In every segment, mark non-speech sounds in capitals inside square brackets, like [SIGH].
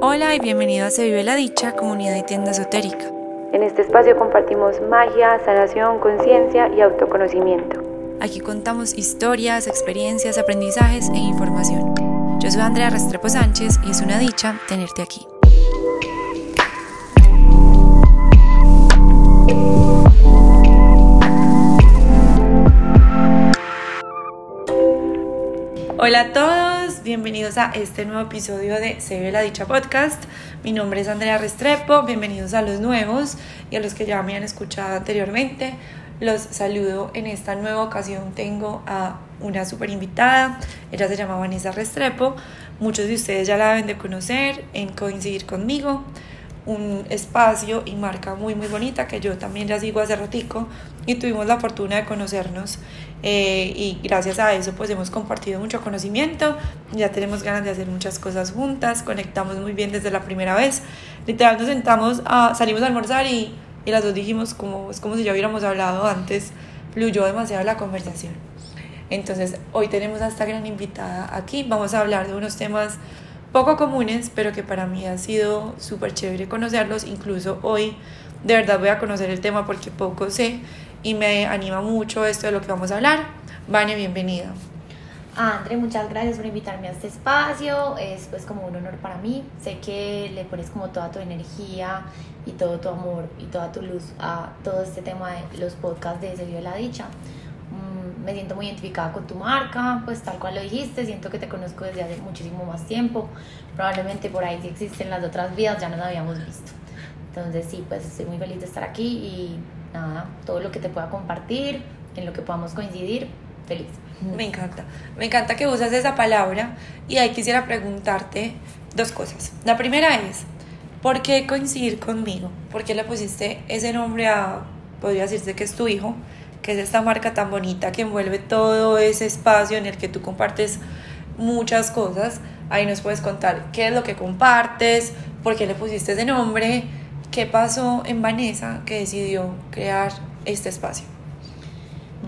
Hola y bienvenido a Se Vive la Dicha, comunidad y tienda esotérica. En este espacio compartimos magia, sanación, conciencia y autoconocimiento. Aquí contamos historias, experiencias, aprendizajes e información. Yo soy Andrea Restrepo Sánchez y es una dicha tenerte aquí. Hola a todos, bienvenidos a este nuevo episodio de Se ve la dicha podcast. Mi nombre es Andrea Restrepo, bienvenidos a los nuevos y a los que ya me han escuchado anteriormente. Los saludo en esta nueva ocasión. Tengo a una super invitada, ella se llama Vanessa Restrepo. Muchos de ustedes ya la deben de conocer en Coincidir conmigo un espacio y marca muy muy bonita que yo también ya sigo hace ratico y tuvimos la fortuna de conocernos eh, y gracias a eso pues hemos compartido mucho conocimiento, ya tenemos ganas de hacer muchas cosas juntas, conectamos muy bien desde la primera vez, literal nos sentamos, a, salimos a almorzar y, y las dos dijimos como es como si ya hubiéramos hablado antes, fluyó demasiado la conversación. Entonces hoy tenemos a esta gran invitada aquí, vamos a hablar de unos temas poco comunes, pero que para mí ha sido súper chévere conocerlos. Incluso hoy de verdad voy a conocer el tema porque poco sé y me anima mucho esto de lo que vamos a hablar. Vane, bienvenida. André, muchas gracias por invitarme a este espacio. Es pues como un honor para mí. Sé que le pones como toda tu energía y todo tu amor y toda tu luz a todo este tema de los podcasts de Se Vio la Dicha me siento muy identificada con tu marca, pues tal cual lo dijiste, siento que te conozco desde hace muchísimo más tiempo, probablemente por ahí si existen las otras vidas, ya nos habíamos visto. Entonces sí, pues estoy muy feliz de estar aquí y nada, todo lo que te pueda compartir, en lo que podamos coincidir, feliz. Me encanta, me encanta que usas esa palabra y ahí quisiera preguntarte dos cosas. La primera es, ¿por qué coincidir conmigo? ¿Por qué le pusiste ese nombre a, podría decirse que es tu hijo? que es esta marca tan bonita que envuelve todo ese espacio en el que tú compartes muchas cosas. Ahí nos puedes contar qué es lo que compartes, por qué le pusiste ese nombre, qué pasó en Vanessa que decidió crear este espacio.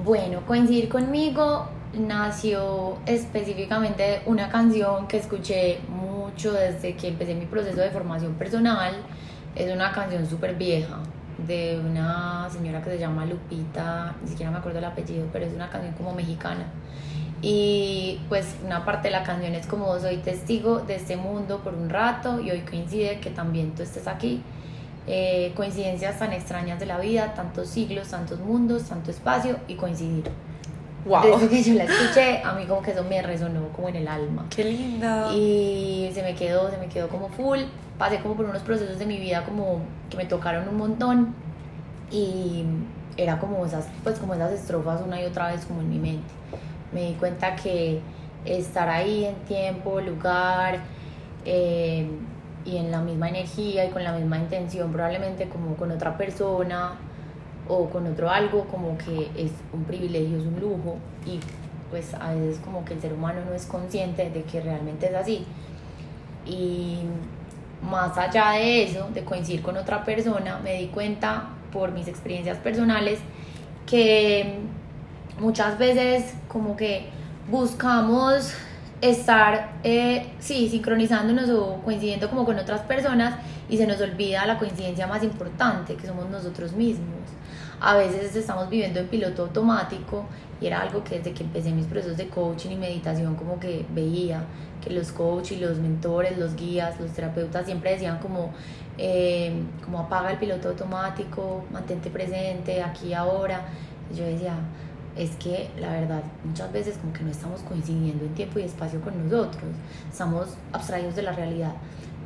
Bueno, coincidir conmigo nació específicamente una canción que escuché mucho desde que empecé mi proceso de formación personal. Es una canción súper vieja, de una señora que se llama Lupita, ni siquiera me acuerdo el apellido, pero es una canción como mexicana. Y pues una parte de la canción es como soy testigo de este mundo por un rato y hoy coincide que también tú estés aquí. Eh, coincidencias tan extrañas de la vida, tantos siglos, tantos mundos, tanto espacio y coincidir. Wow. Desde que yo la escuché, a mí como que eso me resonó como en el alma. Qué linda. Y se me quedó, se me quedó como full pasé como por unos procesos de mi vida como que me tocaron un montón y era como esas, pues como esas estrofas una y otra vez como en mi mente. Me di cuenta que estar ahí en tiempo, lugar eh, y en la misma energía y con la misma intención, probablemente como con otra persona o con otro algo, como que es un privilegio, es un lujo y pues a veces como que el ser humano no es consciente de que realmente es así. Y más allá de eso, de coincidir con otra persona, me di cuenta por mis experiencias personales que muchas veces como que buscamos estar, eh, sí, sincronizándonos o coincidiendo como con otras personas y se nos olvida la coincidencia más importante, que somos nosotros mismos. A veces estamos viviendo en piloto automático y era algo que desde que empecé mis procesos de coaching y meditación como que veía que los coaches los mentores, los guías, los terapeutas siempre decían como, eh, como apaga el piloto automático, mantente presente, aquí ahora. Y yo decía, es que la verdad muchas veces como que no estamos coincidiendo en tiempo y espacio con nosotros, estamos abstraídos de la realidad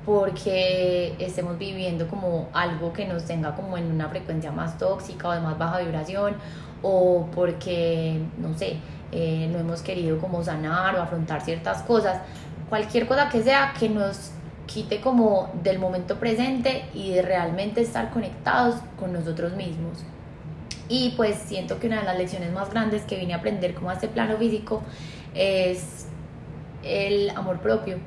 porque estemos viviendo como algo que nos tenga como en una frecuencia más tóxica o de más baja vibración o porque, no sé, eh, no hemos querido como sanar o afrontar ciertas cosas, cualquier cosa que sea que nos quite como del momento presente y de realmente estar conectados con nosotros mismos. Y pues siento que una de las lecciones más grandes que vine a aprender como a este plano físico es el amor propio.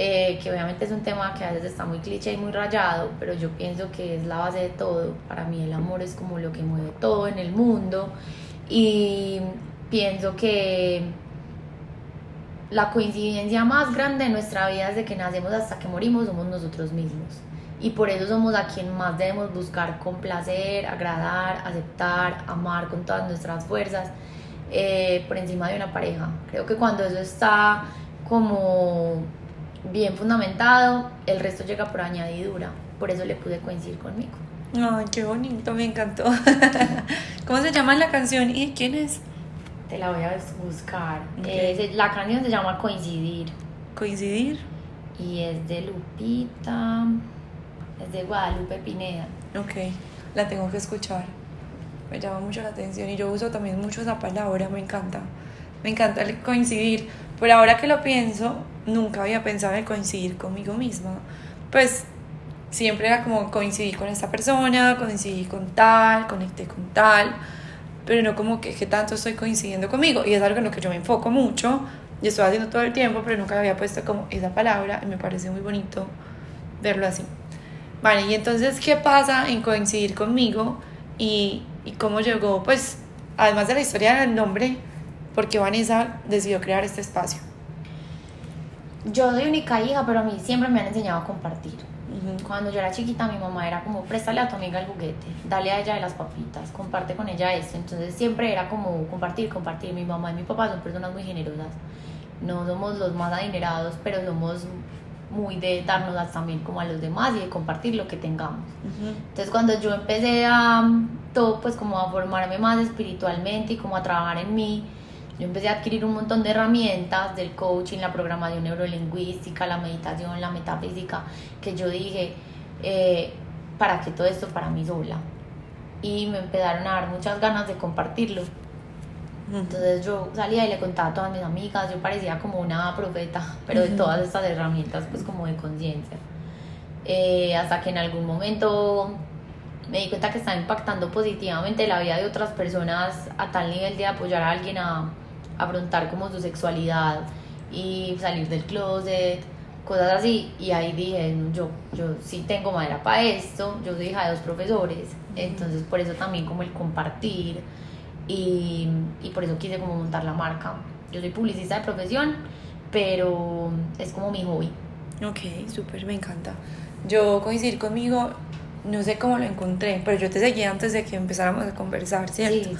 Eh, que obviamente es un tema que a veces está muy cliché y muy rayado, pero yo pienso que es la base de todo. Para mí el amor es como lo que mueve todo en el mundo y pienso que la coincidencia más grande de nuestra vida desde que nacemos hasta que morimos somos nosotros mismos. Y por eso somos a quien más debemos buscar complacer, agradar, aceptar, amar con todas nuestras fuerzas eh, por encima de una pareja. Creo que cuando eso está como bien fundamentado, el resto llega por añadidura. Por eso le pude coincidir conmigo. Ay, qué bonito, me encantó. [LAUGHS] ¿Cómo se llama la canción y quién es? Te la voy a buscar. Eh, la canción se llama Coincidir. ¿Coincidir? Y es de Lupita. Es de Guadalupe Pineda. Ok, la tengo que escuchar. Me llama mucho la atención y yo uso también mucho esa palabra, me encanta. Me encanta el coincidir. Pero ahora que lo pienso, nunca había pensado en coincidir conmigo misma. Pues siempre era como coincidir con esta persona, coincidir con tal, conecté con tal pero no como que, que tanto estoy coincidiendo conmigo. Y es algo en lo que yo me enfoco mucho y estoy haciendo todo el tiempo, pero nunca había puesto como esa palabra y me parece muy bonito verlo así. Vale, y entonces, ¿qué pasa en coincidir conmigo y, y cómo llegó? Pues, además de la historia del nombre, ¿por qué Vanessa decidió crear este espacio? Yo soy única hija, pero a mí siempre me han enseñado a compartir. Cuando yo era chiquita, mi mamá era como, préstale a tu amiga el juguete, dale a ella de las papitas, comparte con ella esto. Entonces siempre era como compartir, compartir. Mi mamá y mi papá son personas muy generosas. No somos los más adinerados, pero somos muy de darnos también como a los demás y de compartir lo que tengamos. Entonces cuando yo empecé a todo pues como a formarme más espiritualmente y como a trabajar en mí, yo empecé a adquirir un montón de herramientas del coaching, la programación neurolingüística, la meditación, la metafísica, que yo dije, eh, ¿para qué todo esto para mí sola? Y me empezaron a dar muchas ganas de compartirlo. Entonces yo salía y le contaba a todas mis amigas, yo parecía como una profeta, pero de todas estas herramientas, pues como de conciencia. Eh, hasta que en algún momento me di cuenta que estaba impactando positivamente la vida de otras personas a tal nivel de apoyar a alguien a, afrontar como su sexualidad y salir del closet, cosas así. Y ahí dije, yo, yo sí tengo madera para esto, yo soy hija de dos profesores, entonces por eso también como el compartir y, y por eso quise como montar la marca. Yo soy publicista de profesión, pero es como mi hobby. Ok, súper, me encanta. Yo coincidir conmigo no sé cómo lo encontré, pero yo te seguía antes de que empezáramos a conversar, ¿cierto? Sí,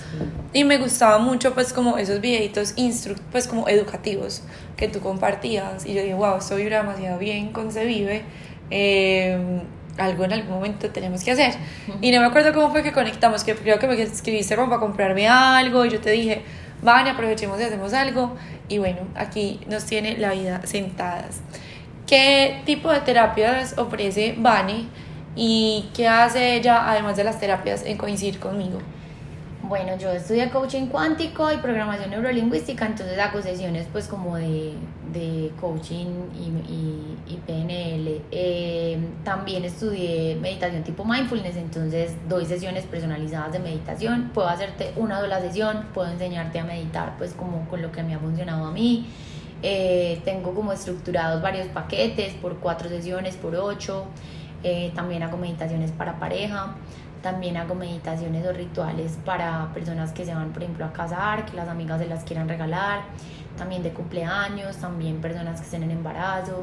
Y me gustaba mucho, pues, como esos videitos instru pues, como educativos que tú compartías. Y yo dije, wow, esto vibra demasiado bien con Se Vive. Em, algo en algún momento tenemos que hacer. Y no me acuerdo cómo fue que conectamos, que creo que me escribiste como para comprarme algo y yo te dije, van, aprovechemos y hacemos algo. Y bueno, aquí nos tiene la vida sentadas. ¿Qué tipo de terapias ofrece Vane? ¿Y qué hace ella, además de las terapias, en coincidir conmigo? Bueno, yo estudié coaching cuántico y programación neurolingüística, entonces hago sesiones pues como de, de coaching y, y, PNL. Eh, también estudié meditación tipo mindfulness, entonces doy sesiones personalizadas de meditación. Puedo hacerte una sola sesión, puedo enseñarte a meditar pues como con lo que me ha funcionado a mí. Eh, tengo como estructurados varios paquetes por cuatro sesiones, por ocho. Eh, también hago meditaciones para pareja, también hago meditaciones o rituales para personas que se van, por ejemplo, a casar, que las amigas se las quieran regalar, también de cumpleaños, también personas que estén en embarazo.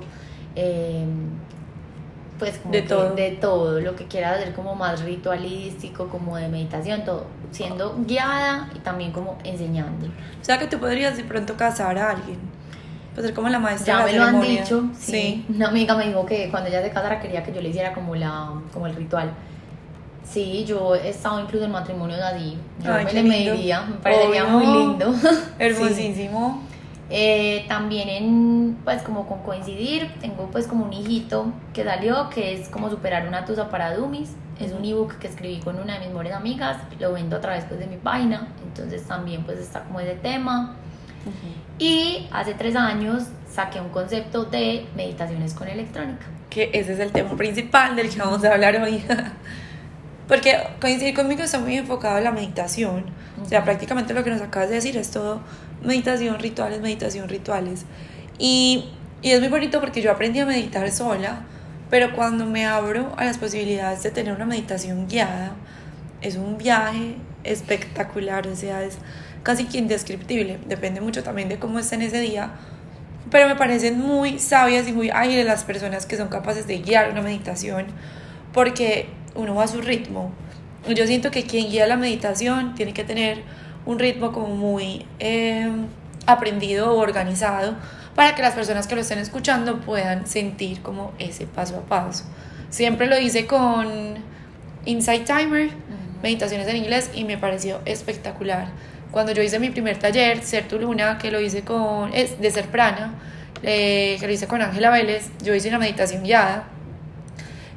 Em, pues como de todo. de todo, lo que quieras hacer como más ritualístico, como de meditación, todo, siendo guiada y también como enseñando. O sea que tú podrías de pronto casar a alguien pues ser como la maestra. Ya me lo han dicho, sí. Una amiga me dijo que cuando ella se casara quería que yo le hiciera como, la, como el ritual. Sí, yo he estado incluso en matrimonio de allí. Yo me le mediría, me parecería muy lindo. [LAUGHS] Hermosísimo. Eh, también en, pues como con coincidir, tengo pues como un hijito que salió, que es como superar una tusa para dummies. Es un ebook que escribí con una de mis mejores amigas, lo vendo a través pues, de mi página, entonces también pues está como ese tema. Y hace tres años saqué un concepto de meditaciones con electrónica. Que ese es el tema principal del que vamos a hablar hoy. [LAUGHS] Porque coincidir conmigo está muy enfocado en la meditación. O sea, prácticamente lo que nos acabas de decir es todo meditación, rituales, meditación, rituales. Y, y es muy bonito porque yo aprendí a meditar sola, pero cuando me abro a las posibilidades de tener una meditación guiada, es un viaje espectacular. O sea, es casi que indescriptible. Depende mucho también de cómo esté en ese día. pero me parecen muy sabias y muy ágiles las personas que son capaces de guiar una meditación, porque uno va a su ritmo. Yo siento que quien guía la meditación tiene que tener un ritmo como muy eh, aprendido o organizado para que las personas que lo estén escuchando puedan sentir como ese paso a paso. Siempre lo hice con Insight Timer, meditaciones en inglés, y me pareció espectacular. Cuando yo hice mi primer taller, Ser tu Luna, que lo hice con, es de Ser Prana, eh, que lo hice con Ángela Vélez, yo hice una meditación guiada.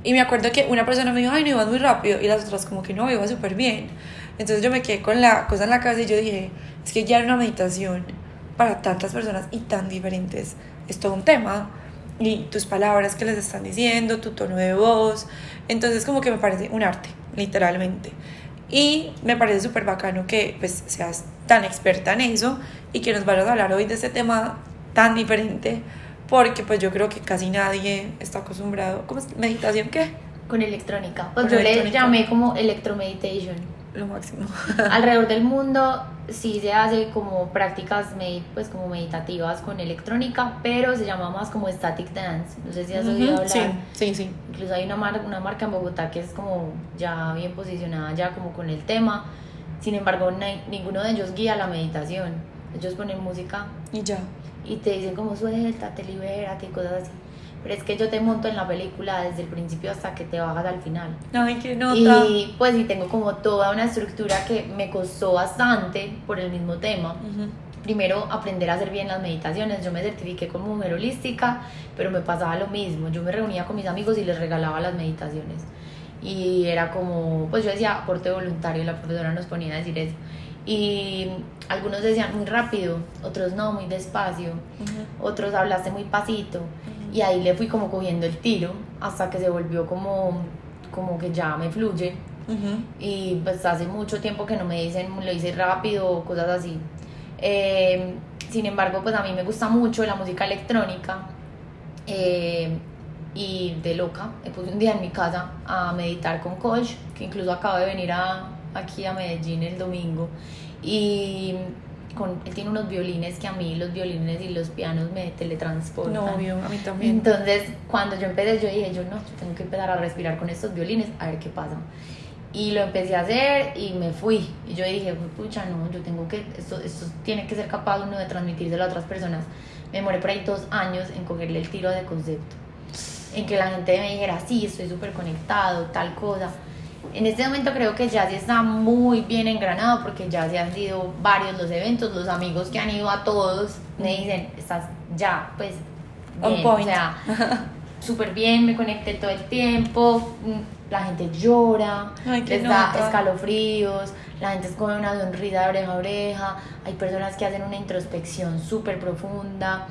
Y me acuerdo que una persona me dijo, ay, no ibas muy rápido, y las otras como que no, iba súper bien. Entonces yo me quedé con la cosa en la cabeza y yo dije, es que guiar una meditación para tantas personas y tan diferentes es todo un tema. Y tus palabras que les están diciendo, tu tono de voz. Entonces como que me parece un arte, literalmente. Y me parece súper bacano que pues seas tan experta en eso y que nos vayas a hablar hoy de este tema tan diferente porque pues yo creo que casi nadie está acostumbrado. ¿Cómo es? ¿Meditación qué? Con electrónica. Pues Con yo electrónica. le llamé como electromeditation. Lo máximo. [LAUGHS] Alrededor del mundo sí se hace como prácticas medi- pues como meditativas con electrónica, pero se llama más como static dance. No sé si has oído hablar. Sí, sí, sí. Incluso hay una, mar- una marca en Bogotá que es como ya bien posicionada ya como con el tema. Sin embargo, ninguno de ellos guía la meditación. Ellos ponen música Y ya. Y te dicen como suéltate, libérate y cosas así. Pero es que yo te monto en la película desde el principio hasta que te bajas al final. Ay, qué nota. Y pues sí tengo como toda una estructura que me costó bastante por el mismo tema. Ujú. Primero aprender a hacer bien las meditaciones. Yo me certifiqué como mujer holística, pero me pasaba lo mismo. Yo me reunía con mis amigos y les regalaba las meditaciones. Y era como, pues yo decía aporte voluntario, la profesora nos ponía a decir eso. Y algunos decían muy rápido, otros no, muy despacio, Ujú. otros hablaste muy pasito. Y ahí le fui como cogiendo el tiro hasta que se volvió como, como que ya me fluye. Ujú. Y pues hace mucho tiempo que no me dicen lo hice rápido o cosas así. Eh, sin embargo, pues a mí me gusta mucho la música electrónica. eh, y de loca, me puse un día en mi casa a meditar con Coach, que incluso acaba de venir a, aquí a Medellín el domingo. Y con, él tiene unos violines que a mí los violines y los pianos me teletransportan. No, obvio, a mí también. Entonces, cuando yo empecé, yo dije, yo no, yo tengo que empezar a respirar con estos violines, a ver qué pasa. Y lo empecé a hacer y me fui. Y yo dije, pucha, no, yo tengo que, esto, esto tiene que ser capaz uno de transmitírselo a otras personas. Me demoré por ahí dos años en cogerle el tiro de concepto. En que la gente me dijera, sí, estoy súper conectado, tal cosa. En este momento creo que ya está muy bien engranado porque ya se han sido varios los eventos, los amigos que han ido a todos me dicen, estás ya, pues, bien, o sea, [LAUGHS] súper bien, me conecté todo el tiempo, mm, la gente llora, Ay, les da nota. escalofríos, la gente es con una sonrisa de oreja a oreja, hay personas que hacen una introspección súper profunda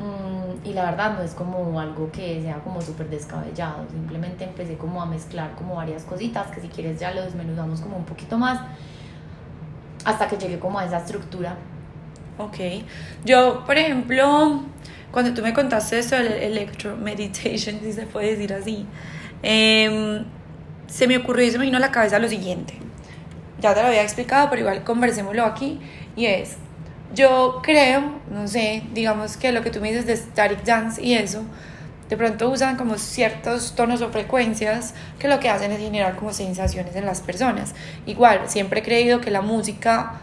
mm, y la verdad no es como algo que sea como súper descabellado, simplemente empecé como a mezclar como varias cositas que si quieres ya lo desmenuzamos como un poquito más hasta que llegué como a esa estructura. Ok. Yo, por ejemplo, cuando tú me contaste esto del electromeditation, [LAUGHS] si se puede decir así, em, se me ocurrió y se me vino a la cabeza lo siguiente. Ya te lo había explicado, pero igual conversémoslo aquí. Y es, yo creo, no sé, digamos que lo que tú me dices de static dance y eso, de pronto usan como ciertos tonos o frecuencias que lo que hacen es generar como sensaciones en las personas. Igual, siempre he creído que la música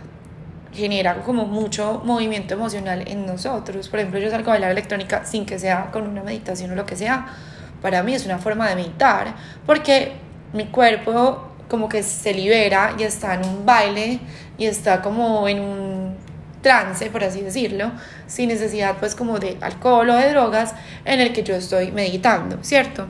genera como mucho movimiento emocional en nosotros. Por ejemplo, yo salgo a bailar electrónica sin que sea con una meditación o lo que sea. Para mí es una forma de meditar porque mi cuerpo como que se libera y está en un baile y está como en un trance, por así decirlo, sin necesidad pues como de alcohol o de drogas en el que yo estoy meditando, ¿cierto?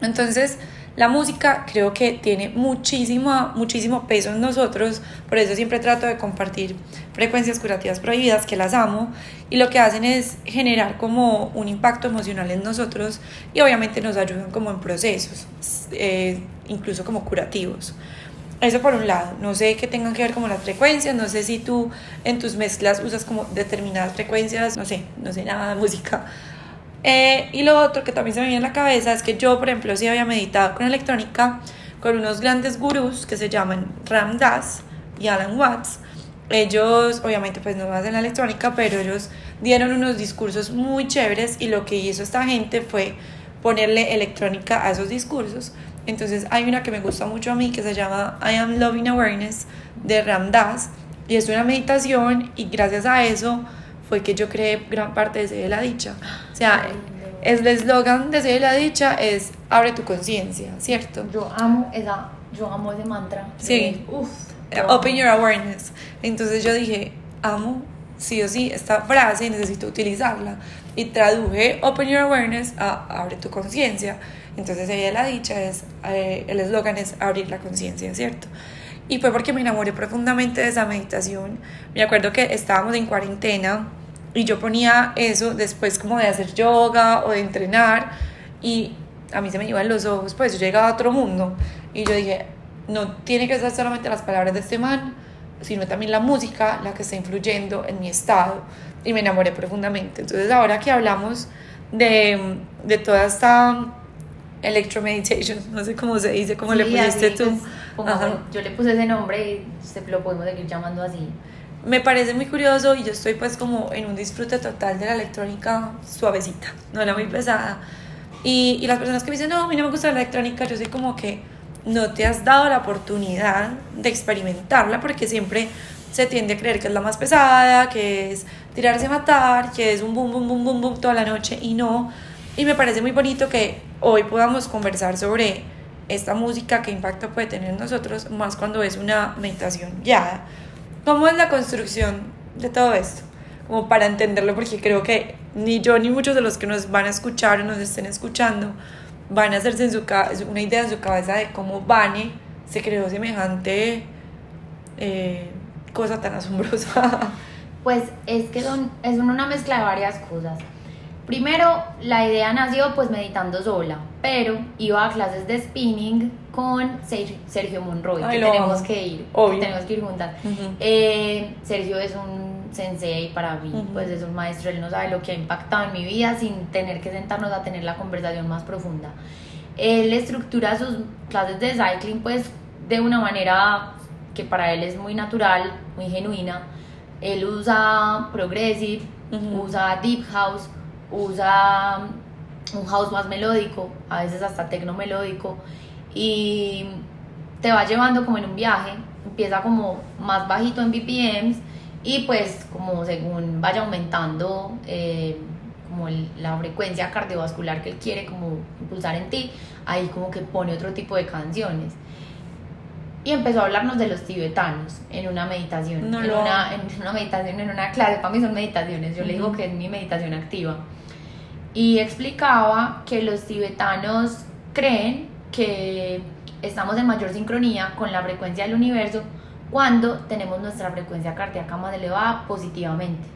Entonces, la música creo que tiene muchísimo, muchísimo peso en nosotros, por eso siempre trato de compartir frecuencias curativas prohibidas, que las amo, y lo que hacen es generar como un impacto emocional en nosotros y obviamente nos ayudan como en procesos, eh, incluso como curativos. Eso por un lado, no sé qué tengan que ver como las frecuencias, no sé si tú en tus mezclas usas como determinadas frecuencias, no sé, no sé nada de música, eh, y lo otro que también se me viene en la cabeza es que yo, por ejemplo, sí había meditado con electrónica con unos grandes gurús que se llaman Ram Dass y Alan Watts. ellos, obviamente, pues no hacen la electrónica, pero ellos dieron unos discursos muy chéveres y lo que hizo esta gente fue ponerle electrónica a esos discursos. Entonces hay una que me gusta mucho a mí que se llama I Am Loving Awareness de Ram Dass y es una meditación y gracias a eso fue que yo creé gran parte de Sede la Dicha. O sea, el eslogan de Sede la Dicha es abre tu conciencia, ¿cierto? Yo amo esa, yo amo ese mantra. Sí. Uf. Open your awareness. Entonces yo dije, amo sí o sí esta frase y necesito utilizarla. Y traduje Open your awareness a abre tu conciencia. Entonces ella la dicha es, eh, el eslogan es abrir la conciencia, ¿cierto? Y fue porque me enamoré profundamente de esa meditación. Me acuerdo que estábamos en cuarentena y yo ponía eso después como de hacer yoga o de entrenar y a mí se me iban los ojos, pues yo llegaba a otro mundo y yo dije, no tiene que ser solamente las palabras de este man, sino también la música la que está influyendo en mi estado y me enamoré profundamente. Entonces ahora que hablamos de, de toda esta electromeditation, no sé cómo se dice, cómo le pusiste tú. Pues, yo le puse ese nombre y se lo podemos seguir llamando así. Me parece muy curioso y yo estoy pues como en un disfrute total de la electrónica suavecita, no era muy pesada. Y, y las personas que me dicen, no, a mí no me gusta la electrónica, yo soy como que no te has dado la oportunidad de experimentarla porque siempre se tiende a creer que es la más pesada, que es tirarse a matar, que es un boom, boom, boom, boom, boom toda la noche y no. Y me parece muy bonito que hoy podamos conversar sobre esta música que impacto puede tener en nosotros, más cuando es una meditación guiada. ¿Cómo es la construcción de todo esto? Como para entenderlo, porque creo que ni yo ni muchos de los que nos van a escuchar o nos estén escuchando van a hacerse en su una idea en su cabeza de cómo Vane se creó semejante eh, cosa tan asombrosa. Pues es que son, es una mezcla de varias cosas. Primero, la idea nació pues meditando sola, pero iba a clases de spinning con Sergio Monroy, que tenemos que ir, tenemos que ir juntas. Eh, Sergio es un sensei para mí, pues es un maestro, él no sabe lo que ha impactado en mi vida sin tener que sentarnos a tener la conversación más profunda. Él estructura sus clases de cycling pues de una manera que para él es muy natural, muy genuina. Él usa progressive, usa deep house, usa un house más melódico, a veces hasta tecno melódico, y te va llevando como en un viaje, empieza como más bajito en BPMs y pues como según vaya aumentando eh, como la frecuencia cardiovascular que él quiere como impulsar en ti, ahí como que pone otro tipo de canciones. Y empezó a hablarnos de los tibetanos en una meditación, en, una, en, una, meditación, en una clase, para mí son meditaciones, yo le digo que es mi meditación activa. Y explicaba que los tibetanos creen que estamos en mayor sincronía con la frecuencia del universo cuando tenemos nuestra frecuencia cardíaca más elevada positivamente.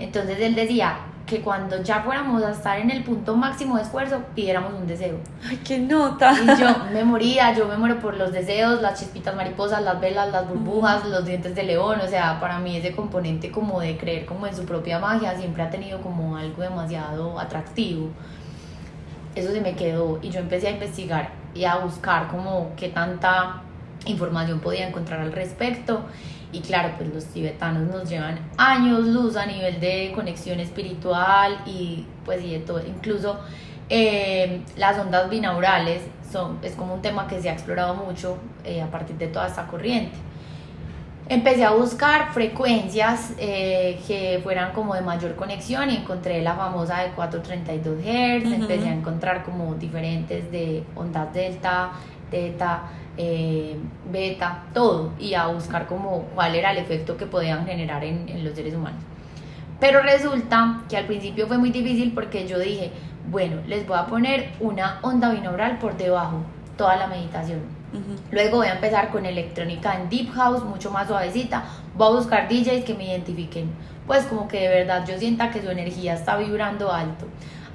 Entonces él decía, que cuando ya fuéramos a estar en el punto máximo de esfuerzo, pidiéramos un deseo. ¡Ay, qué nota! Y yo me moría, yo me muero por los deseos, las chispitas mariposas, las velas, las burbujas, los dientes de león, o sea, para mí ese componente como de creer como en su propia magia siempre ha tenido como algo demasiado atractivo. Eso se me quedó y yo empecé a investigar y a buscar como qué tanta información podía encontrar al respecto y claro, pues los tibetanos nos llevan años luz a nivel de conexión espiritual y pues y de todo. Incluso eh, las ondas binaurales son, es como un tema que se ha explorado mucho eh, a partir de toda esta corriente. Empecé a buscar frecuencias eh, que fueran como de mayor conexión y encontré la famosa de 432 Hz, empecé a encontrar como diferentes de ondas delta, teta, eh, beta, todo, y a buscar como cuál era el efecto que podían generar en, en los seres humanos. Pero resulta que al principio fue muy difícil porque yo dije, bueno, les voy a poner una onda binaural por debajo, toda la meditación. Luego voy a empezar con electrónica en deep house, mucho más suavecita. Voy a buscar DJs que me identifiquen, pues como que de verdad yo sienta que su energía está vibrando alto.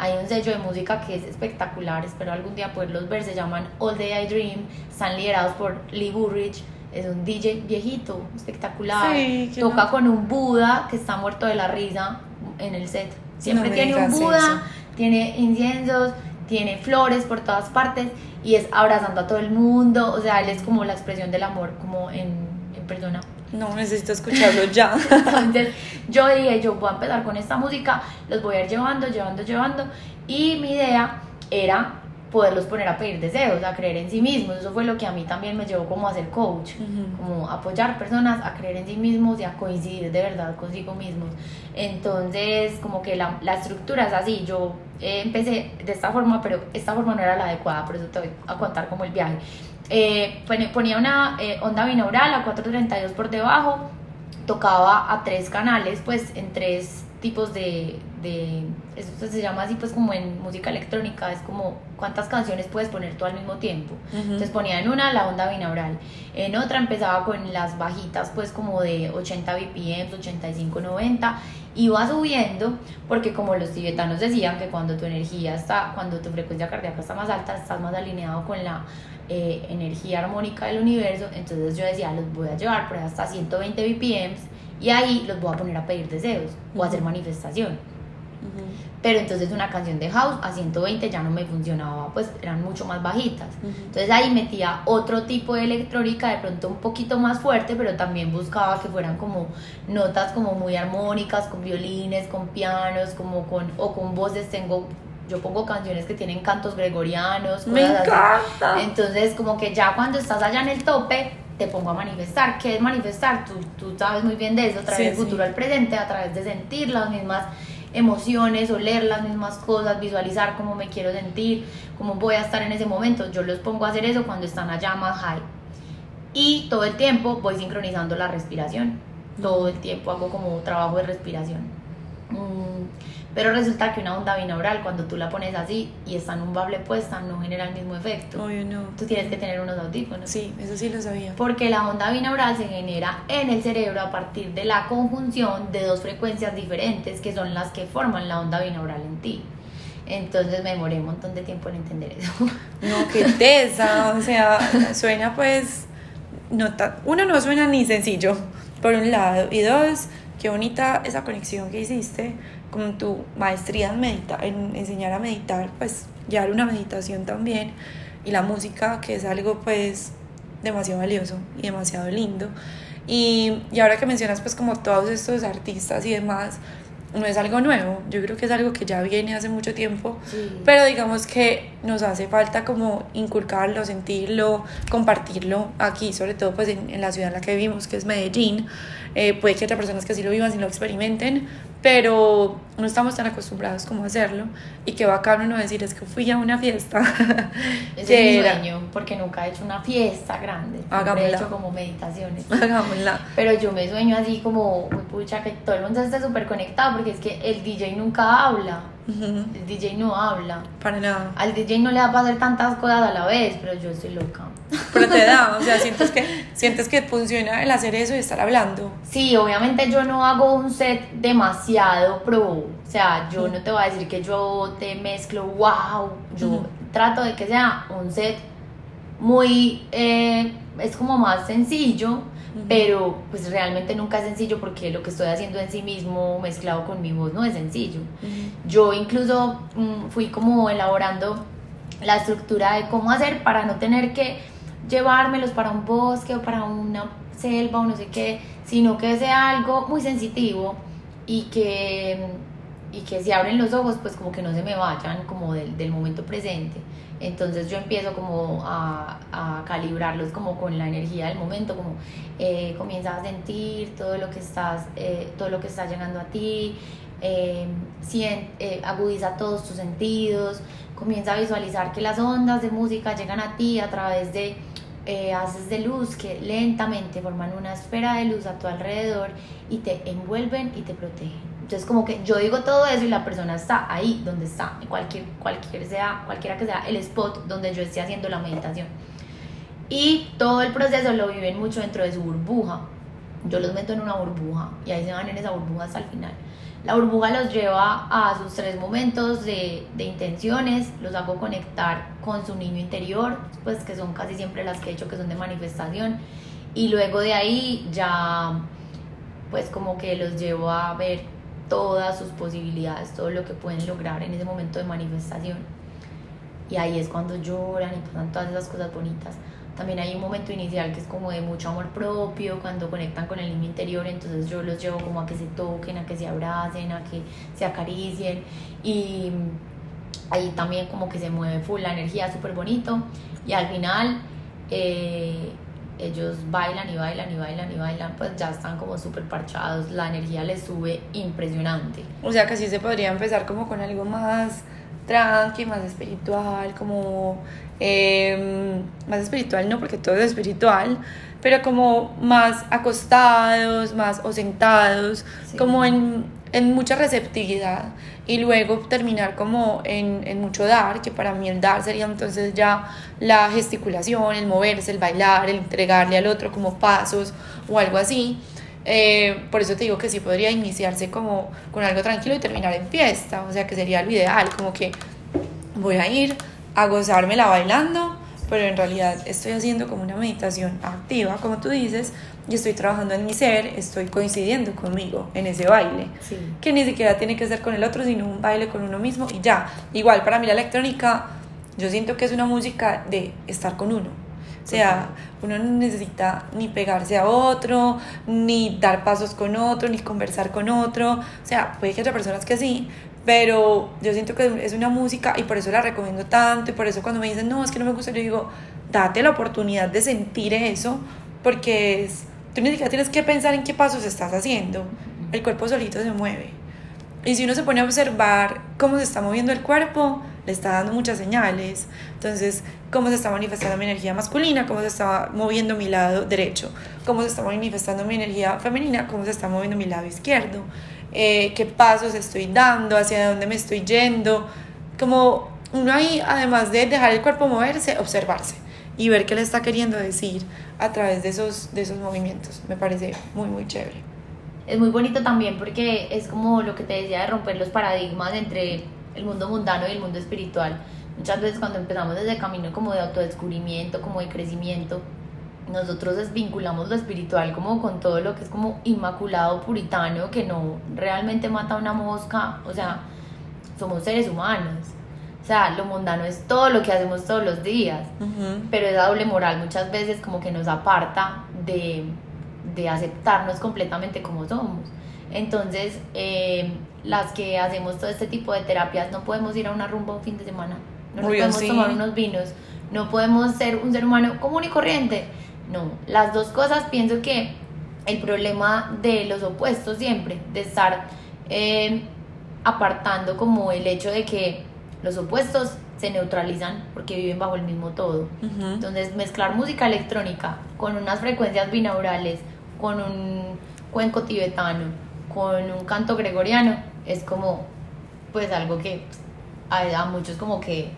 Hay un sello de música que es espectacular, espero algún día poderlos ver, se llaman All Day I Dream, están liderados por Lee Burridge, es un DJ viejito, espectacular, toca con un Buda que está muerto de la risa en el set. Siempre tiene un Buda, tiene inciensos, tiene flores por todas partes y es abrazando a todo el mundo, o sea, él es como la expresión del amor, como en, en persona. No, necesito escucharlo ya. [LAUGHS] Entonces yo dije, yo voy a empezar con esta música, los voy a ir llevando, llevando, llevando. Y mi idea era poderlos poner a pedir deseos, a creer en sí mismos. Eso fue lo que a mí también me llevó como a ser coach, como apoyar personas a creer en sí mismos y a coincidir de verdad consigo mismos. Entonces, como que la, la estructura es así. Yo eh, empecé de esta forma, pero esta forma no era la adecuada, por eso te voy a contar como el viaje. Eh, ponía una eh, onda binaural a 432 por debajo, tocaba a tres canales, pues en tres tipos de, de, eso se llama así pues como en música electrónica, es como cuántas canciones puedes poner tú al mismo tiempo. Entonces ponía en una la onda binaural, en otra empezaba con las bajitas pues como de 80 BPM, 85, 90, iba subiendo porque como los tibetanos decían que cuando tu energía está, cuando tu frecuencia cardíaca está más alta, estás más alineado con la eh, energía armónica del universo, entonces yo decía, los voy a llevar por hasta 120 BPM y ahí los voy a poner a pedir deseos o a hacer manifestación. Pero entonces una canción de house a 120 ya no me funcionaba, pues eran mucho más bajitas. Entonces ahí metía otro tipo de electrónica, de pronto un poquito más fuerte, pero también buscaba que fueran como notas como muy armónicas, con violines, con pianos, como con, o con voces. Tengo yo pongo canciones que tienen cantos gregorianos. Me encanta. Entonces, como que ya cuando estás allá en el tope, te pongo a manifestar. ¿Qué es manifestar? Tú, tú sabes muy bien de eso, a través del futuro al presente, a través de sentir las mismas emociones, oler las mismas cosas, visualizar cómo me quiero sentir, cómo voy a estar en ese momento. Yo los pongo a hacer eso cuando están allá más high. Y todo el tiempo voy sincronizando la respiración. Todo el tiempo hago como trabajo de respiración. Mm, pero resulta que una onda binaural, cuando tú la pones así y está en un bable puesta, no genera el mismo efecto. Obvio no. Tú tienes que tener unos audífonos. Sí, eso sí lo sabía. Porque la onda binaural se genera en el cerebro a partir de la conjunción de dos frecuencias diferentes que son las que forman la onda binaural en ti. Entonces me demoré un montón de tiempo en entender eso. [LAUGHS] No, qué tesa. O sea, suena pues. No uno, no suena ni sencillo, por un lado. Y dos, qué bonita esa conexión que hiciste con tu maestría en, medita en enseñar a meditar, pues llevar una meditación también y la música, que es algo pues demasiado valioso y demasiado lindo. Y, y ahora que mencionas pues como todos estos artistas y demás, no es algo nuevo, yo creo que es algo que ya viene hace mucho tiempo, pero digamos que nos hace falta como inculcarlo, sentirlo, compartirlo aquí, sobre todo pues en, en la ciudad en la que vivimos, que es Medellín, eh, puede que otras personas que sí lo vivan, y lo experimenten, pero no estamos tan acostumbrados como a hacerlo y qué bacán uno decir es que fui a una fiesta. [LAUGHS] es mi sueño, porque nunca he hecho una fiesta grande. Hagámosla. He hecho como meditaciones. Hagámosla. Pero yo me sueño así como, pucha, que todo el mundo esté súper conectado, porque es que el DJ nunca habla. El DJ no habla. Para nada. Al DJ no le da para hacer tantas cosas a la vez, pero yo estoy loca. Pero te da, o sea, [LAUGHS] sientes que, sientes que funciona el hacer eso y estar hablando. Sí, obviamente yo no hago un set demasiado pro. O sea, yo no te voy a decir que yo te mezclo, wow. Yo trato de que sea un set muy. Eh, es como más sencillo pero pues realmente nunca es sencillo porque lo que estoy haciendo en sí mismo mezclado con mi voz no es sencillo. Yo incluso mm, fui como elaborando la estructura de cómo hacer para no tener que llevármelos para un bosque o para una selva o no sé qué, sino que sea algo muy sensitivo y que, y que si abren los ojos pues como que no se me vayan como del, del momento presente. Entonces yo empiezo como a, a, calibrarlos como con la energía del momento, como eh, a sentir todo lo que estás, eh, todo lo que está llegando a ti, eh, eh, agudiza todos tus sentidos, comienza a visualizar que las ondas de música llegan a ti a través de haces de luz que lentamente forman una esfera de luz a tu alrededor y te envuelven y te protegen. Entonces como que yo digo todo eso y la persona está ahí donde está, cualquier, cualquier sea, cualquiera que sea el spot donde yo esté haciendo la meditación. Y todo el proceso lo viven mucho dentro de su burbuja. Yo los meto en una burbuja y ahí se van en esa burbuja hasta el final. La burbuja los lleva a sus tres momentos de, de, intenciones, los hago conectar con su niño interior, pues que son casi siempre las que he hecho que son de manifestación. Y luego de ahí ya, pues como que los llevo a ver todas sus posibilidades, todo lo que pueden lograr en ese momento de manifestación. Y ahí es cuando lloran y pasan todas esas cosas bonitas. también hay un momento inicial que es como de mucho amor propio, cuando conectan con el niño interior, entonces yo los llevo como a que se toquen, a que se abracen, a que se acaricien y ahí también como que se mueve full la energía, súper bonito y al final eh, ellos bailan y bailan y bailan y bailan, pues ya están como súper parchados, la energía les sube impresionante. O sea que sí se podría empezar como con algo más tranqui, más espiritual, como em, más espiritual no porque todo es espiritual, pero como más acostados, más o sentados, como en, en mucha receptividad y luego terminar como en, en, mucho dar, que para mí el dar sería entonces ya la gesticulación, el moverse, el bailar, el entregarle al otro como pasos o algo así. Eh, por eso te digo que sí podría iniciarse como con algo tranquilo y terminar en fiesta, o sea que sería lo ideal, como que voy a ir a gozármela bailando, pero en realidad estoy haciendo como una meditación activa, como tú dices, y estoy trabajando en mi ser, estoy coincidiendo conmigo en ese baile, que ni siquiera tiene que ser con el otro, sino un baile con uno mismo y ya. Igual para mí la electrónica, yo siento que es una música de estar con uno. O sea, uno no necesita ni pegarse a otro, ni dar pasos con otro, ni conversar con otro. O sea, puede que haya personas que sí, pero yo siento que es una música y por eso la recomiendo tanto y por eso cuando me dicen, no, es que no me gusta, yo digo, date la oportunidad de sentir eso, porque es Tú ni siquiera tienes que pensar en qué pasos estás haciendo. El cuerpo solito se mueve. Y si uno se pone a observar cómo se está moviendo el cuerpo, le está dando muchas señales. Entonces, cómo se está manifestando mi energía masculina, cómo se está moviendo mi lado derecho, cómo se está manifestando mi energía femenina, cómo se está moviendo mi lado izquierdo, eh, qué pasos estoy dando, hacia dónde me estoy yendo. Como uno ahí, además de dejar el cuerpo moverse, observarse y ver qué le está queriendo decir a través de esos, de esos movimientos. Me parece muy, muy chévere. Es muy bonito también porque es como lo que te decía de romper los paradigmas entre el mundo mundano y el mundo espiritual. Muchas veces cuando empezamos desde el camino como de autodescubrimiento, como de crecimiento, nosotros desvinculamos lo espiritual como con todo lo que es como inmaculado puritano, que no realmente mata una mosca, o sea, somos seres humanos o sea, lo mundano es todo lo que hacemos todos los días, pero esa doble moral muchas veces como que nos aparta de, de aceptarnos completamente como somos. Entonces, eh, las que hacemos todo este tipo de terapias no podemos ir a una rumba un fin de semana, no podemos tomar unos vinos, no podemos ser un ser humano común y corriente. No, las dos cosas pienso que el problema de los opuestos siempre, de estar eh, apartando como el hecho de que los opuestos se neutralizan porque viven bajo el mismo todo. Entonces, mezclar música electrónica con unas frecuencias binaurales, con un cuenco tibetano, con un canto gregoriano, es como, pues, algo que a, muchos como que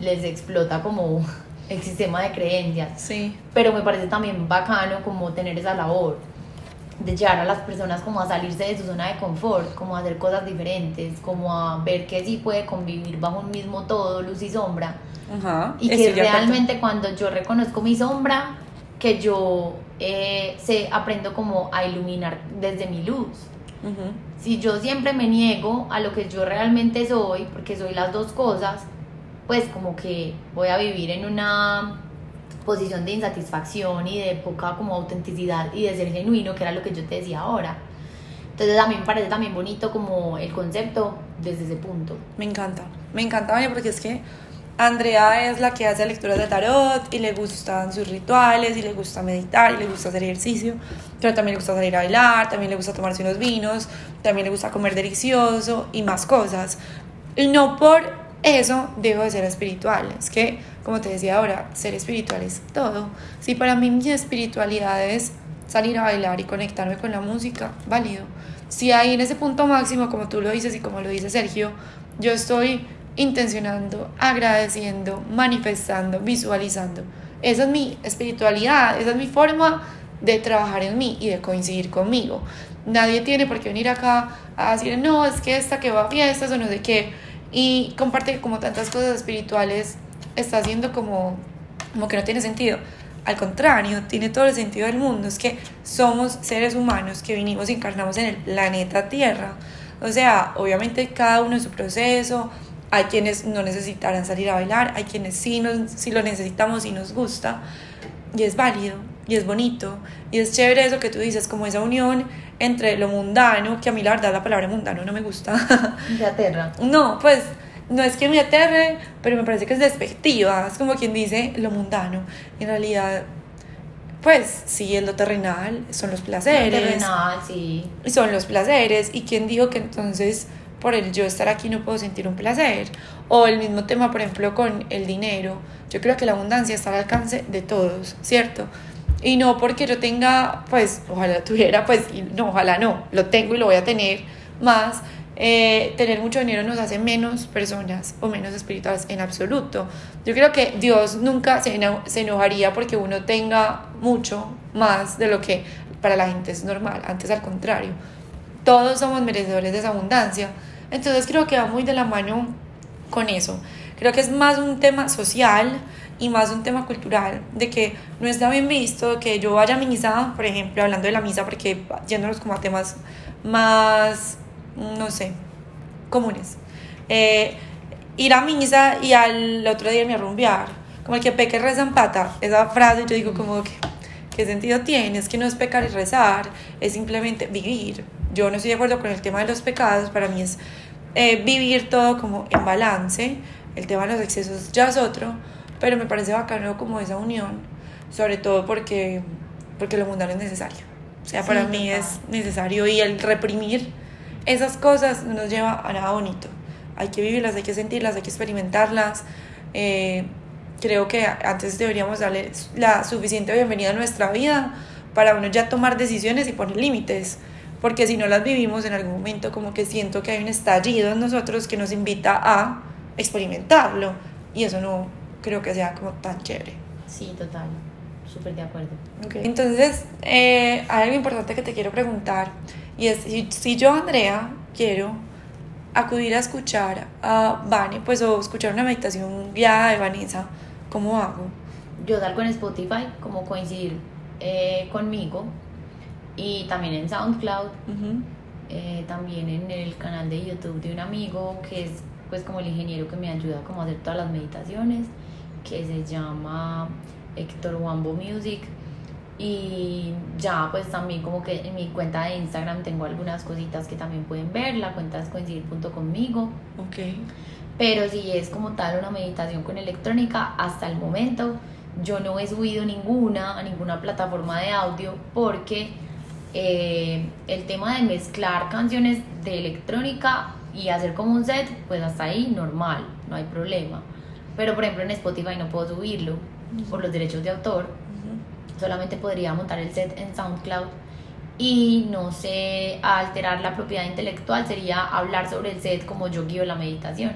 les explota como el sistema de creencias. Sí. Pero me parece también bacano como tener esa labor de llevar a las personas como a salirse de su zona de confort, como a hacer cosas diferentes, como a ver que sí puede convivir bajo un mismo todo, luz y sombra. y que realmente cuando yo reconozco mi sombra, que yo eh, se aprendo como a iluminar desde mi luz. Si yo siempre me niego a lo que yo realmente soy, porque soy las dos cosas, pues como que voy a vivir en una posición de insatisfacción y de poca como autenticidad y de ser genuino, que era lo que yo te decía ahora. Entonces a mí me parece también bonito como el concepto desde ese punto. Me encanta, me encanta porque es que Andrea es la que hace lecturas de tarot y le gustan sus rituales y le gusta meditar y le gusta hacer ejercicio, pero también le gusta salir a bailar, también le gusta tomarse unos vinos, también le gusta comer delicioso y más cosas. Y no por eso dejo de ser espiritual, es que como te decía ahora, ser espiritual es todo. Si para mí mi espiritualidad es salir a bailar y conectarme con la música, válido. Si ahí en ese punto máximo, como tú lo dices y como lo dice Sergio, yo estoy intencionando, agradeciendo, manifestando, visualizando. Esa es mi espiritualidad, esa es mi forma de trabajar en mí y de coincidir conmigo. Nadie tiene por qué venir acá a decir, no, es que esta que va a fiestas o no sé qué, y comparte como tantas cosas espirituales está haciendo como, como que no tiene sentido. Al contrario, tiene todo el sentido del mundo. Es que somos seres humanos que vinimos y encarnamos en el planeta Tierra. O sea, obviamente cada uno en su proceso. Hay quienes no necesitarán salir a bailar, hay quienes sí, nos, sí lo necesitamos y nos gusta. y es válido, y es bonito, y es chévere eso que tú dices, como esa unión entre lo mundano, que a mí la verdad la palabra mundano no me gusta. [LAUGHS] De aterra. no, pues no es que me aterre, pero me parece que es despectiva, es como quien dice lo mundano. En realidad, pues sí, es lo terrenal, son los placeres. Lo terrenal, sí. Y son los placeres, y quién dijo que entonces por el yo estar aquí no puedo sentir un placer. O el mismo tema, por ejemplo, con el dinero. Yo creo que la abundancia está al alcance de todos, ¿cierto? Y no porque yo tenga, pues, ojalá tuviera, pues, no, ojalá no, lo tengo y lo voy a tener más. Eh, tener mucho dinero nos hace menos personas o menos espirituales en absoluto. Yo creo que Dios nunca se, se enojaría porque uno tenga mucho más de lo que para la gente es normal, antes al contrario. Todos somos merecedores de esa abundancia. Entonces creo que va muy de la mano con eso. Creo que es más un tema social y más un tema cultural, de que no está bien visto que yo vaya a misa, por ejemplo, hablando de la misa, porque yéndonos como a temas más, no sé, comunes. Eh, ir a misa y al otro día me rumbear, como el que y reza en pata, esa frase yo digo como que, ¿qué sentido tiene? Es que no es pecar y rezar, es simplemente vivir. Yo no estoy de acuerdo con el tema de los pecados, para mí es eh, vivir todo como en balance, el tema de los excesos ya es otro, pero me parece bacano como esa unión, sobre todo porque, porque lo mundano es necesario. O sea, para mí es necesario y el reprimir esas cosas no nos lleva a nada bonito. Hay que vivirlas, hay que sentirlas, hay que experimentarlas. Eh, creo que antes deberíamos darle la suficiente bienvenida a nuestra vida para uno ya tomar decisiones y poner límites. Porque si no las vivimos en algún momento, como que siento que hay un estallido en nosotros que nos invita a experimentarlo. Y eso no, creo que sea como tan chévere. Sí, total, súper de acuerdo. Okay. Entonces, eh, hay algo importante que te quiero preguntar y es, si, si yo, Andrea, quiero acudir a escuchar a Vani, pues o escuchar una meditación guiada de Vanessa, ¿cómo hago? Yo salgo en Spotify, como coincidir eh, conmigo, y también en SoundCloud, eh, también en el canal de YouTube de un amigo que es pues como el ingeniero que me ayuda como a hacer todas las meditaciones que se llama Héctor Wambo Music y ya pues también como que en mi cuenta de Instagram tengo algunas cositas que también pueden ver, la cuenta es coincidir.conmigo. Ok. Pero si es como tal una meditación con electrónica, hasta el momento yo no he subido ninguna a ninguna plataforma de audio porque eh, el tema de mezclar canciones de electrónica y hacer como un set, pues hasta ahí normal, no hay problema pero por ejemplo en Spotify no puedo subirlo por los derechos de autor. Solamente podría montar el set en SoundCloud y no sé, alterar la propiedad intelectual sería hablar sobre el set como yo guío la meditación.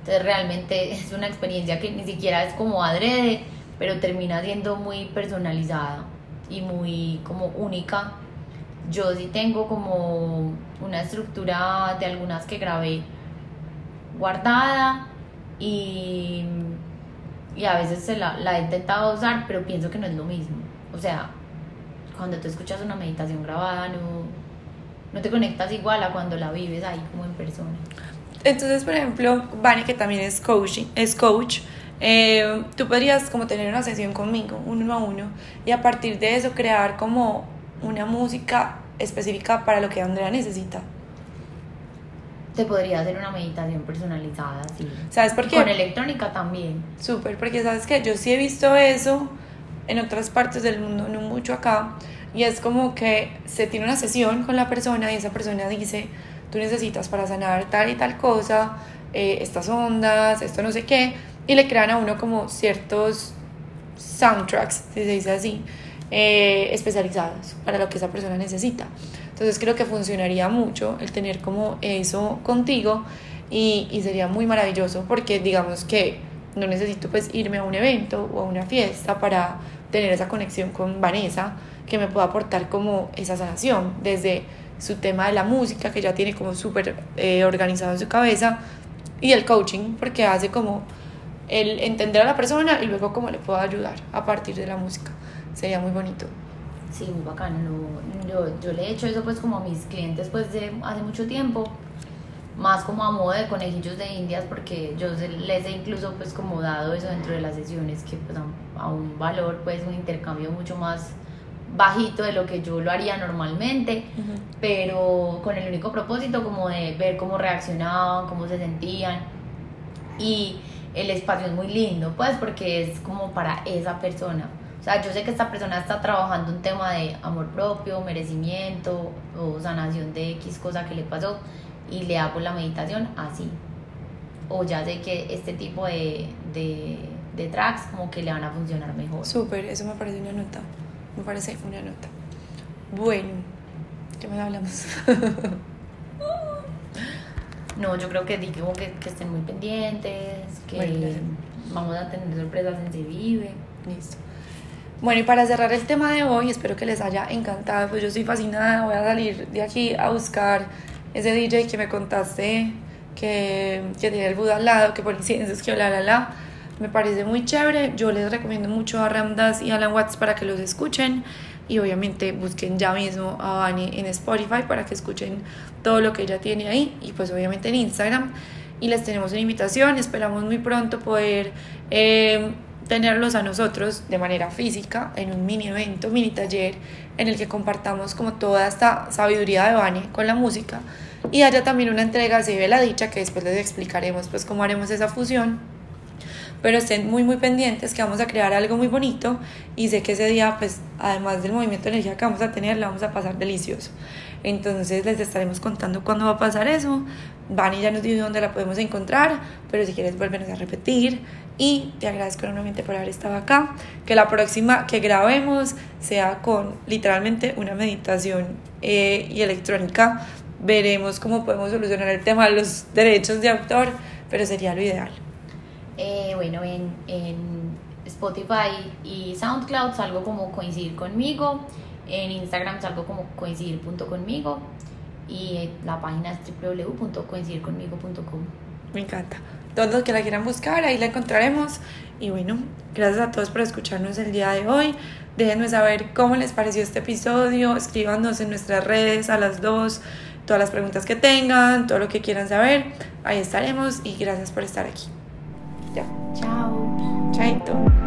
Entonces realmente [LAUGHS] es una experiencia que ni siquiera es como adrede, pero termina siendo muy personalizada y muy como única. Yo sí tengo como una estructura de algunas que grabé guardada y, y a veces se la, la he intentado usar, pero pienso que no es lo mismo. O sea, cuando tú escuchas una meditación grabada, no, no te conectas igual a cuando la vives ahí como en persona. Entonces, por ejemplo, Vani, que también es, coaching, es coach, eh, tú podrías como tener una sesión conmigo, uno a uno, y a partir de eso crear como una música específica para lo que Andrea necesita te podría hacer una meditación personalizada, sí. ¿Sabes por qué? Con electrónica también. Súper, porque sabes que yo sí he visto eso en otras partes del mundo, no mucho acá, y es como que se tiene una sesión con la persona y esa persona dice, tú necesitas para sanar tal y tal cosa, eh, estas ondas, esto no sé qué, y le crean a uno como ciertos soundtracks, si se dice así, eh, especializados para lo que esa persona necesita. Entonces creo que funcionaría mucho el tener como eso contigo y, y sería muy maravilloso porque digamos que no necesito pues irme a un evento o a una fiesta para tener esa conexión con Vanessa que me pueda aportar como esa sanación desde su tema de la música que ya tiene como súper eh, organizado en su cabeza y el coaching porque hace como el entender a la persona y luego cómo le puedo ayudar a partir de la música. Sería muy bonito. Sí, muy bacano. yo, yo le he hecho eso pues como a mis clientes pues de hace mucho tiempo más como a modo de conejillos de indias porque yo les he incluso pues como dado eso dentro de las sesiones que pues a, un valor pues un intercambio mucho más bajito de lo que yo lo haría normalmente, pero con el único propósito como de ver cómo reaccionaban, cómo se sentían y el espacio es muy lindo pues porque es como para esa persona. O sea, yo sé que esta persona está trabajando un tema de amor propio, merecimiento o sanación de X cosa que le pasó y le hago la meditación así. O ya sé que este tipo de, de, tracks como que le van a funcionar mejor. Súper, eso me parece una nota. Me parece una nota. Bueno, ¿qué más hablamos? [LAUGHS] no, yo creo que digo que, que estén muy pendientes, que vamos a tener sorpresas en Se Vive. Listo. Bueno, y para cerrar el tema de hoy, espero que les haya encantado. Pues yo estoy fascinada. Voy a salir de aquí a buscar ese DJ que me contaste que, que tiene el Buda al lado, que por inciensos, que bla, bla, bla. Me parece muy chévere. Yo les recomiendo mucho a Ramdas y Alan Watts para que los escuchen. Y obviamente busquen ya mismo a Vani en Spotify para que escuchen todo lo que ella tiene ahí. Y pues obviamente en Instagram. Y les tenemos una invitación. Esperamos muy pronto poder eh, tenerlos a nosotros de manera física en un mini evento, mini taller en el que compartamos como toda esta sabiduría de Vani con la música. Y haya también una entrega se ve la dicha que después les explicaremos pues cómo haremos esa fusión pero estén muy muy pendientes que vamos a crear algo muy bonito y sé que ese día pues además del movimiento de energía que vamos a tener la vamos a pasar delicioso entonces les estaremos contando cuándo va a pasar eso Vani ya nos dijo dónde la podemos encontrar pero si quieres volvernos a repetir y te agradezco enormemente por haber estado acá. Que la próxima que grabemos sea con literalmente una meditación eh, y electrónica. Veremos cómo podemos solucionar el tema de los derechos de autor, pero sería lo ideal. Eh, bueno, en, en Spotify y SoundCloud salgo como coincidir conmigo. En Instagram salgo como coincidir.conmigo y la página es www.coincidirconmigo.com. Me encanta todos los que la quieran buscar, ahí la encontraremos. Y bueno, gracias a todos por escucharnos el día de hoy. Déjenme saber cómo les pareció este episodio. Escríbanos en nuestras redes a las dos todas las preguntas que tengan, todo lo que quieran saber. Ahí estaremos y gracias por estar aquí. Chao. Chaito.